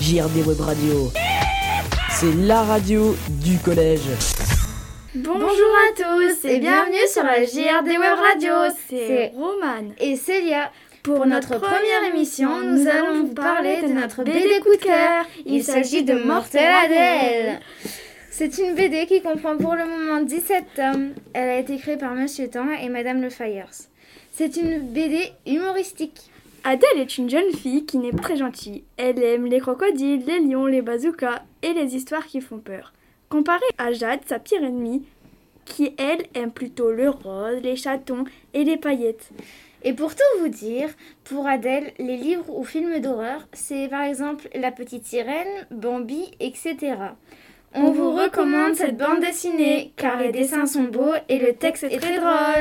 JRD Web Radio. C'est la radio du collège. Bonjour à tous et bienvenue sur la JRD Web Radio. C'est Romane et Célia. Pour notre première émission, nous allons vous parler de notre BD coup de cœur. Il s'agit de Mortel Adèle. C'est une BD qui comprend pour le moment 17 tomes. Elle a été créée par Monsieur Temps et Madame Le Fires. C'est une BD humoristique. Adèle est une jeune fille qui n'est pas très gentille. Elle aime les crocodiles, les lions, les bazookas et les histoires qui font peur. Comparée à Jade, sa pire ennemie, qui elle aime plutôt le rose, les chatons et les paillettes. Et pour tout vous dire, pour Adèle, les livres ou films d'horreur, c'est par exemple La Petite Sirène, Bambi, etc. On vous recommande cette bande dessinée car les dessins sont beaux et le texte est très drôle.